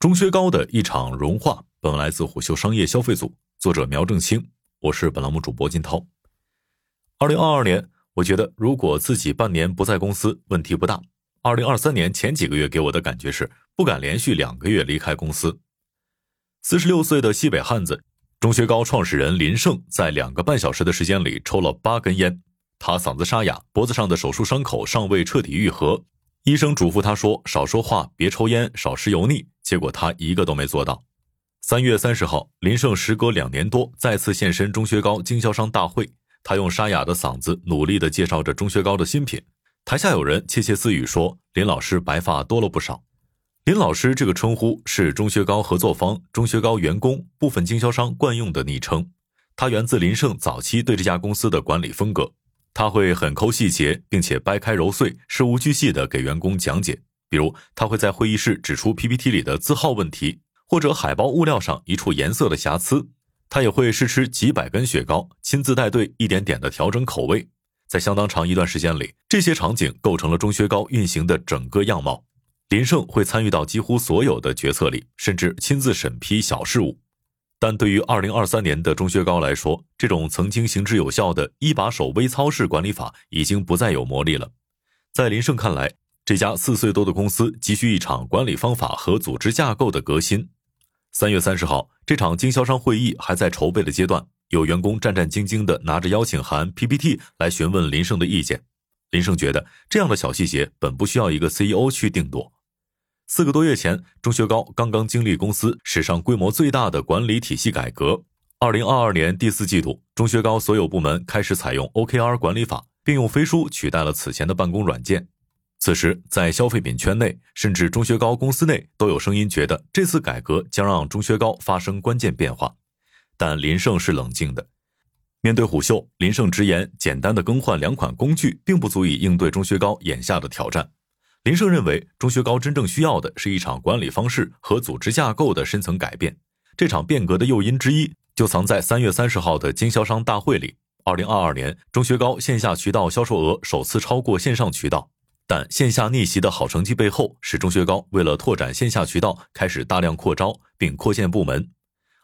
钟薛高的一场融化，本文来自虎嗅商业消费组，作者苗正清，我是本栏目主播金涛。二零二二年，我觉得如果自己半年不在公司，问题不大。二零二三年前几个月给我的感觉是不敢连续两个月离开公司。四十六岁的西北汉子，钟薛高创始人林胜，在两个半小时的时间里抽了八根烟，他嗓子沙哑，脖子上的手术伤口尚未彻底愈合。医生嘱咐他说：“少说话，别抽烟，少吃油腻。”结果他一个都没做到。三月三十号，林胜时隔两年多再次现身钟薛高经销商大会，他用沙哑的嗓子努力地介绍着钟薛高的新品。台下有人窃窃私语说：“林老师白发多了不少。”林老师这个称呼是钟薛高合作方、钟薛高员工、部分经销商惯用的昵称，它源自林胜早期对这家公司的管理风格。他会很抠细节，并且掰开揉碎，事无巨细地给员工讲解。比如，他会在会议室指出 PPT 里的字号问题，或者海报物料上一处颜色的瑕疵。他也会试吃几百根雪糕，亲自带队，一点点地调整口味。在相当长一段时间里，这些场景构成了钟薛高运行的整个样貌。林胜会参与到几乎所有的决策里，甚至亲自审批小事务。但对于二零二三年的钟薛高来说，这种曾经行之有效的一把手微操式管理法已经不再有魔力了。在林胜看来，这家四岁多的公司急需一场管理方法和组织架构的革新。三月三十号，这场经销商会议还在筹备的阶段，有员工战战兢兢地拿着邀请函 PPT 来询问林胜的意见。林胜觉得这样的小细节本不需要一个 CEO 去定夺。四个多月前，钟薛高刚刚经历公司史上规模最大的管理体系改革。二零二二年第四季度，钟薛高所有部门开始采用 OKR 管理法，并用飞书取代了此前的办公软件。此时，在消费品圈内，甚至钟薛高公司内，都有声音觉得这次改革将让钟薛高发生关键变化。但林胜是冷静的。面对虎嗅，林胜直言，简单的更换两款工具，并不足以应对钟薛高眼下的挑战。林胜认为，钟薛高真正需要的是一场管理方式和组织架构的深层改变。这场变革的诱因之一，就藏在三月三十号的经销商大会里。二零二二年，钟薛高线下渠道销售额首次超过线上渠道，但线下逆袭的好成绩背后，是钟薛高为了拓展线下渠道，开始大量扩招并扩建部门。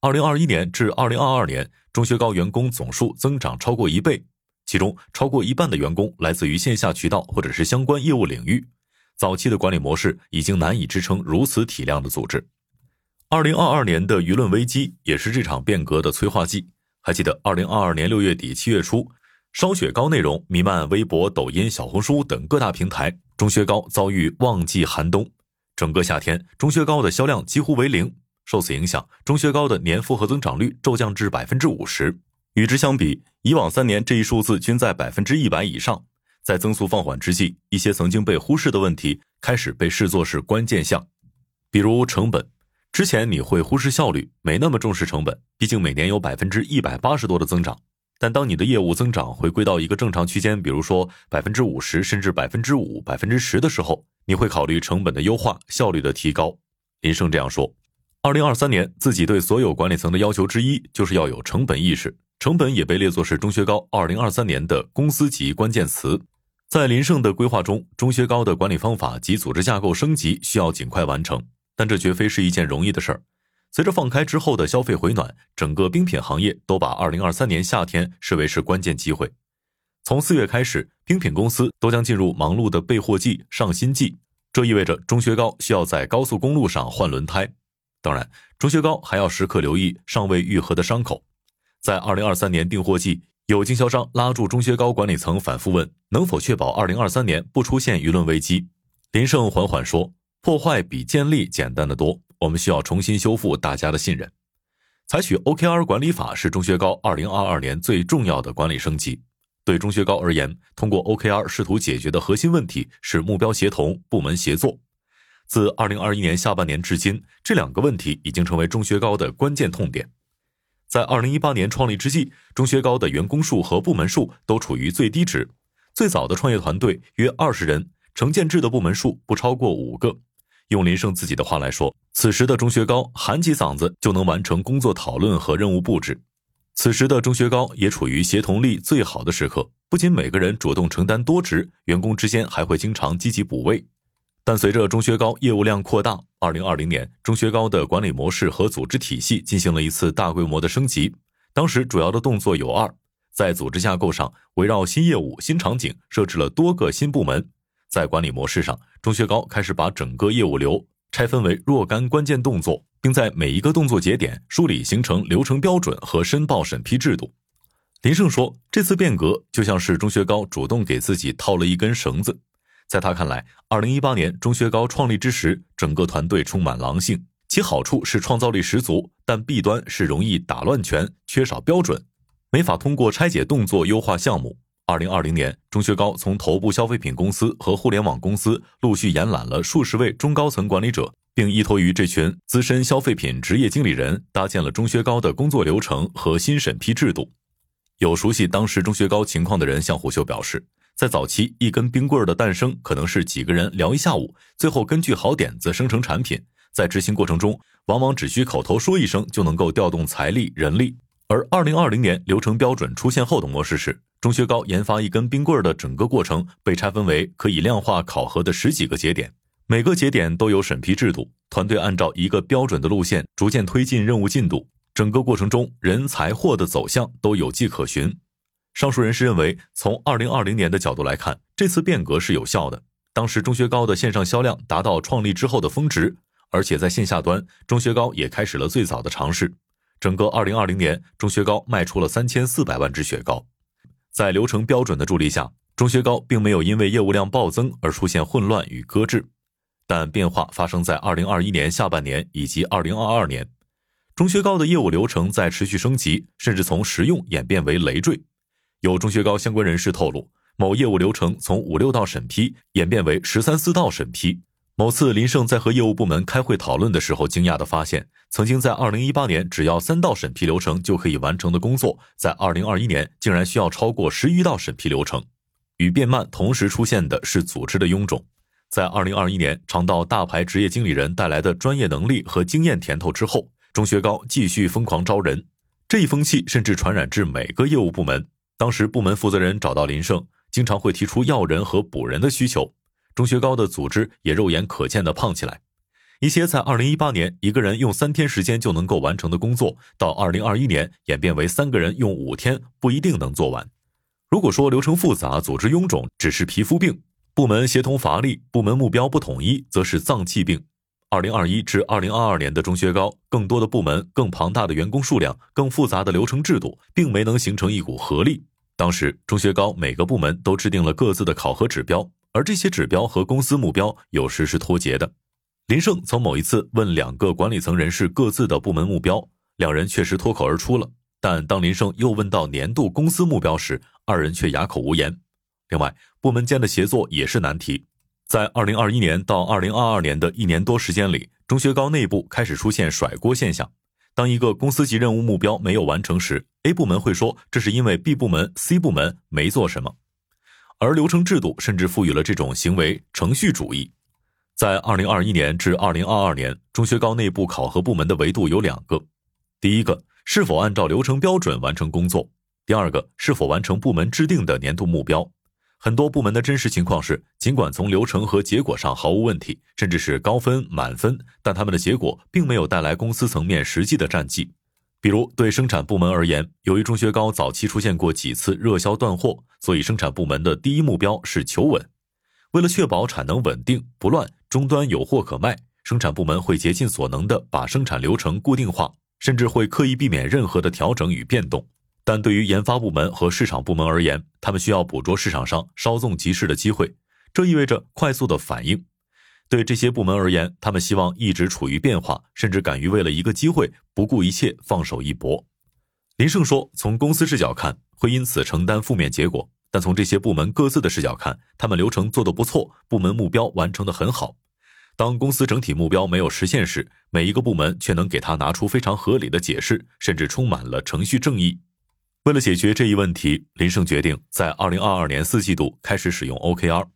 二零二一年至二零二二年，钟薛高员工总数增长超过一倍，其中超过一半的员工来自于线下渠道或者是相关业务领域。早期的管理模式已经难以支撑如此体量的组织。二零二二年的舆论危机也是这场变革的催化剂。还记得二零二二年六月底七月初，烧雪糕内容弥漫微博、抖音、小红书等各大平台，钟薛高遭遇旺季寒冬，整个夏天钟薛高的销量几乎为零。受此影响，钟薛高的年复合增长率骤降至百分之五十。与之相比，以往三年这一数字均在百分之一百以上。在增速放缓之际，一些曾经被忽视的问题开始被视作是关键项，比如成本。之前你会忽视效率，没那么重视成本，毕竟每年有百分之一百八十多的增长。但当你的业务增长回归到一个正常区间，比如说百分之五十甚至百分之五、百分之十的时候，你会考虑成本的优化、效率的提高。林胜这样说。二零二三年，自己对所有管理层的要求之一就是要有成本意识，成本也被列作是钟薛高二零二三年的公司级关键词。在林胜的规划中，钟薛高的管理方法及组织架构升级需要尽快完成，但这绝非是一件容易的事儿。随着放开之后的消费回暖，整个冰品行业都把2023年夏天视为是关键机会。从四月开始，冰品公司都将进入忙碌的备货季、上新季，这意味着钟薛高需要在高速公路上换轮胎。当然，钟薛高还要时刻留意尚未愈合的伤口，在2023年订货季。有经销商拉住钟薛高管理层，反复问能否确保二零二三年不出现舆论危机。林胜缓缓说：“破坏比建立简单的多，我们需要重新修复大家的信任。采取 OKR 管理法是钟薛高二零二二年最重要的管理升级。对钟薛高而言，通过 OKR 试图解决的核心问题是目标协同、部门协作。自二零二一年下半年至今，这两个问题已经成为钟薛高的关键痛点。”在二零一八年创立之际，钟薛高的员工数和部门数都处于最低值。最早的创业团队约二十人，成建制的部门数不超过五个。用林胜自己的话来说，此时的钟薛高喊起嗓子就能完成工作讨论和任务布置。此时的钟薛高也处于协同力最好的时刻，不仅每个人主动承担多职，员工之间还会经常积极补位。但随着钟薛高业务量扩大，二零二零年，钟薛高的管理模式和组织体系进行了一次大规模的升级。当时主要的动作有二：在组织架构上，围绕新业务、新场景设置了多个新部门；在管理模式上，钟薛高开始把整个业务流拆分为若干关键动作，并在每一个动作节点梳理形成流程标准和申报审批制度。林胜说：“这次变革就像是钟薛高主动给自己套了一根绳子。”在他看来，二零一八年钟薛高创立之时，整个团队充满狼性，其好处是创造力十足，但弊端是容易打乱拳，缺少标准，没法通过拆解动作优化项目。二零二零年，钟薛高从头部消费品公司和互联网公司陆续延揽了数十位中高层管理者，并依托于这群资深消费品职业经理人，搭建了钟薛高的工作流程和新审批制度。有熟悉当时钟薛高情况的人向虎嗅表示。在早期，一根冰棍的诞生可能是几个人聊一下午，最后根据好点子生成产品。在执行过程中，往往只需口头说一声就能够调动财力人力。而二零二零年流程标准出现后的模式是，钟薛高研发一根冰棍儿的整个过程被拆分为可以量化考核的十几个节点，每个节点都有审批制度，团队按照一个标准的路线逐渐推进任务进度，整个过程中人才货的走向都有迹可循。上述人士认为，从二零二零年的角度来看，这次变革是有效的。当时钟薛高的线上销量达到创立之后的峰值，而且在线下端，钟薛高也开始了最早的尝试。整个二零二零年，钟薛高卖出了三千四百万只雪糕。在流程标准的助力下，钟薛高并没有因为业务量暴增而出现混乱与搁置。但变化发生在二零二一年下半年以及二零二二年，钟薛高的业务流程在持续升级，甚至从实用演变为累赘。有钟薛高相关人士透露，某业务流程从五六道审批演变为十三四道审批。某次林胜在和业务部门开会讨论的时候，惊讶地发现，曾经在二零一八年只要三道审批流程就可以完成的工作，在二零二一年竟然需要超过十余道审批流程。与变慢同时出现的是组织的臃肿。在二零二一年尝到大牌职业经理人带来的专业能力和经验甜头之后，钟薛高继续疯狂招人，这一风气甚至传染至每个业务部门。当时部门负责人找到林胜，经常会提出要人和补人的需求。钟学高的组织也肉眼可见的胖起来。一些在二零一八年一个人用三天时间就能够完成的工作，到二零二一年演变为三个人用五天不一定能做完。如果说流程复杂、组织臃肿只是皮肤病，部门协同乏力、部门目标不统一，则是脏器病。二零二一至二零二二年的钟学高，更多的部门、更庞大的员工数量、更复杂的流程制度，并没能形成一股合力。当时，钟学高每个部门都制定了各自的考核指标，而这些指标和公司目标有时是脱节的。林胜曾某一次问两个管理层人士各自的部门目标，两人确实脱口而出了，但当林胜又问到年度公司目标时，二人却哑口无言。另外，部门间的协作也是难题。在二零二一年到二零二二年的一年多时间里，钟薛高内部开始出现甩锅现象。当一个公司级任务目标没有完成时，A 部门会说这是因为 B 部门、C 部门没做什么，而流程制度甚至赋予了这种行为程序主义。在二零二一年至二零二二年，中学高内部考核部门的维度有两个：第一个，是否按照流程标准完成工作；第二个，是否完成部门制定的年度目标。很多部门的真实情况是，尽管从流程和结果上毫无问题，甚至是高分满分，但他们的结果并没有带来公司层面实际的战绩。比如，对生产部门而言，由于钟薛高早期出现过几次热销断货，所以生产部门的第一目标是求稳。为了确保产能稳定不乱，终端有货可卖，生产部门会竭尽所能的把生产流程固定化，甚至会刻意避免任何的调整与变动。但对于研发部门和市场部门而言，他们需要捕捉市场上稍纵即逝的机会，这意味着快速的反应。对这些部门而言，他们希望一直处于变化，甚至敢于为了一个机会不顾一切放手一搏。林胜说：“从公司视角看，会因此承担负面结果；但从这些部门各自的视角看，他们流程做得不错，部门目标完成得很好。当公司整体目标没有实现时，每一个部门却能给他拿出非常合理的解释，甚至充满了程序正义。”为了解决这一问题，林胜决定在二零二二年四季度开始使用 OKR。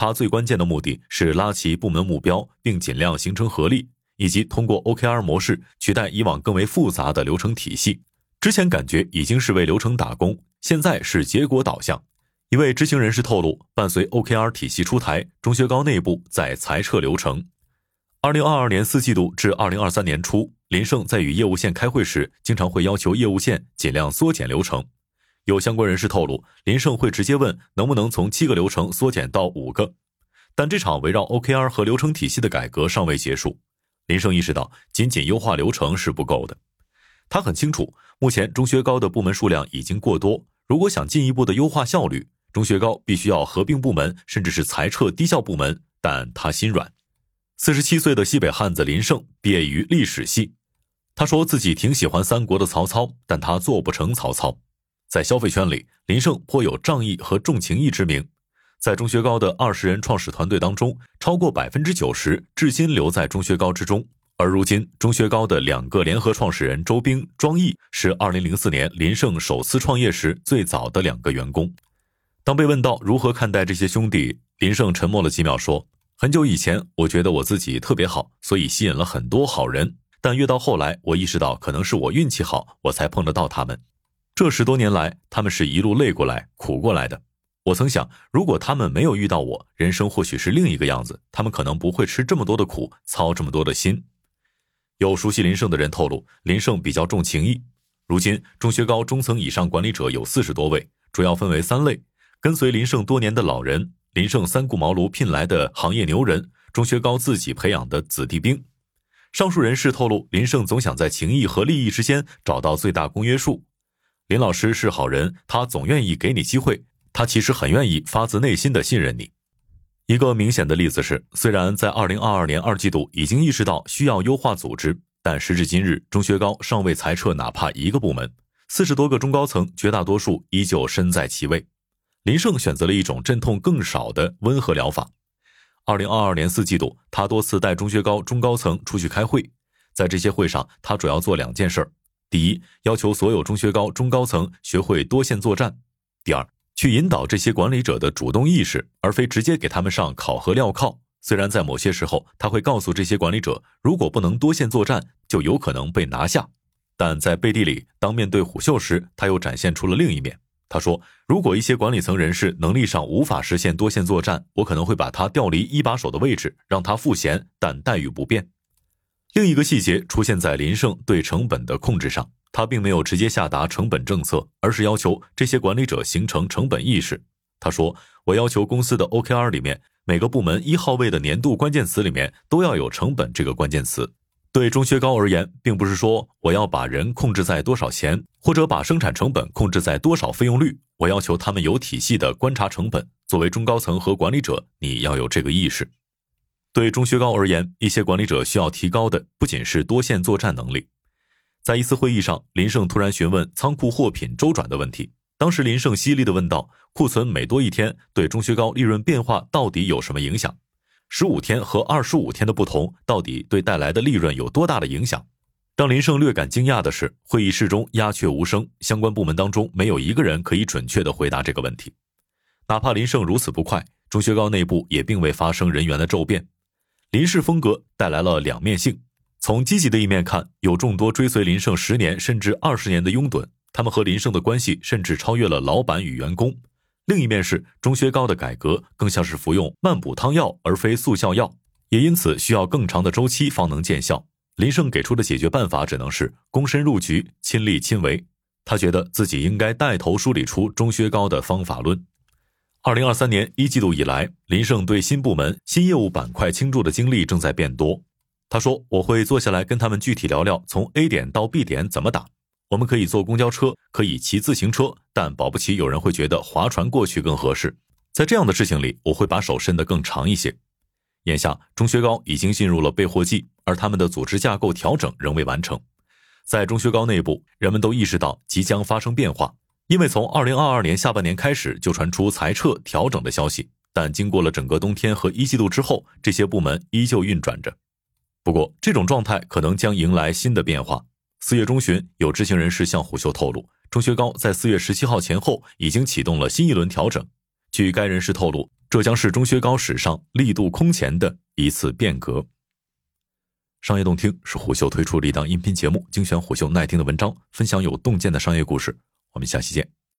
他最关键的目的是拉齐部门目标，并尽量形成合力，以及通过 OKR 模式取代以往更为复杂的流程体系。之前感觉已经是为流程打工，现在是结果导向。一位知情人士透露，伴随 OKR 体系出台，中学高内部在裁撤流程。二零二二年四季度至二零二三年初，林胜在与业务线开会时，经常会要求业务线尽量缩减流程。有相关人士透露，林胜会直接问能不能从七个流程缩减到五个。但这场围绕 OKR 和流程体系的改革尚未结束，林胜意识到仅仅优化流程是不够的。他很清楚，目前钟学高的部门数量已经过多，如果想进一步的优化效率，钟学高必须要合并部门，甚至是裁撤低效部门。但他心软。四十七岁的西北汉子林胜毕业于历史系，他说自己挺喜欢三国的曹操，但他做不成曹操。在消费圈里，林胜颇有仗义和重情义之名。在钟薛高的二十人创始团队当中，超过百分之九十至今留在钟薛高之中。而如今，钟薛高的两个联合创始人周兵、庄毅是二零零四年林胜首次创业时最早的两个员工。当被问到如何看待这些兄弟，林胜沉默了几秒，说。很久以前，我觉得我自己特别好，所以吸引了很多好人。但越到后来，我意识到可能是我运气好，我才碰得到他们。这十多年来，他们是一路累过来、苦过来的。我曾想，如果他们没有遇到我，人生或许是另一个样子。他们可能不会吃这么多的苦，操这么多的心。有熟悉林胜的人透露，林胜比较重情义。如今，钟学高中层以上管理者有四十多位，主要分为三类：跟随林胜多年的老人。林胜三顾茅庐聘来的行业牛人，钟学高自己培养的子弟兵。上述人士透露，林胜总想在情谊和利益之间找到最大公约数。林老师是好人，他总愿意给你机会，他其实很愿意发自内心的信任你。一个明显的例子是，虽然在二零二二年二季度已经意识到需要优化组织，但时至今日，钟薛高尚未裁撤哪怕一个部门，四十多个中高层绝大多数依旧身在其位。林胜选择了一种阵痛更少的温和疗法。二零二二年四季度，他多次带钟薛高中高层出去开会，在这些会上，他主要做两件事儿：第一，要求所有中学高中高层学会多线作战；第二，去引导这些管理者的主动意识，而非直接给他们上考核镣铐。虽然在某些时候，他会告诉这些管理者，如果不能多线作战，就有可能被拿下，但在背地里，当面对虎嗅时，他又展现出了另一面。他说：“如果一些管理层人士能力上无法实现多线作战，我可能会把他调离一把手的位置，让他赋闲，但待遇不变。”另一个细节出现在林胜对成本的控制上，他并没有直接下达成本政策，而是要求这些管理者形成成本意识。他说：“我要求公司的 OKR 里面每个部门一号位的年度关键词里面都要有成本这个关键词。”对钟薛高而言，并不是说我要把人控制在多少钱，或者把生产成本控制在多少费用率。我要求他们有体系的观察成本。作为中高层和管理者，你要有这个意识。对钟薛高而言，一些管理者需要提高的不仅是多线作战能力。在一次会议上，林胜突然询问仓库货品周转的问题。当时林胜犀利地问道：“库存每多一天，对钟薛高利润变化到底有什么影响？”十五天和二十五天的不同，到底对带来的利润有多大的影响？让林胜略感惊讶的是，会议室中鸦雀无声，相关部门当中没有一个人可以准确的回答这个问题。哪怕林胜如此不快，钟薛高内部也并未发生人员的骤变。林氏风格带来了两面性。从积极的一面看，有众多追随林胜十年甚至二十年的拥趸，他们和林胜的关系甚至超越了老板与员工。另一面是钟薛高的改革更像是服用慢补汤药而非速效药，也因此需要更长的周期方能见效。林胜给出的解决办法只能是躬身入局，亲力亲为。他觉得自己应该带头梳理出钟薛高的方法论。二零二三年一季度以来，林胜对新部门、新业务板块倾注的精力正在变多。他说：“我会坐下来跟他们具体聊聊，从 A 点到 B 点怎么打。”我们可以坐公交车，可以骑自行车，但保不齐有人会觉得划船过去更合适。在这样的事情里，我会把手伸得更长一些。眼下，钟薛高已经进入了备货季，而他们的组织架构调整仍未完成。在钟薛高内部，人们都意识到即将发生变化，因为从二零二二年下半年开始就传出裁撤调整的消息。但经过了整个冬天和一季度之后，这些部门依旧运转着。不过，这种状态可能将迎来新的变化。四月中旬，有知情人士向虎嗅透露，钟薛高在四月十七号前后已经启动了新一轮调整。据该人士透露，这将是钟薛高史上力度空前的一次变革。商业洞听是虎嗅推出的一档音频节目，精选虎嗅耐听的文章，分享有洞见的商业故事。我们下期见。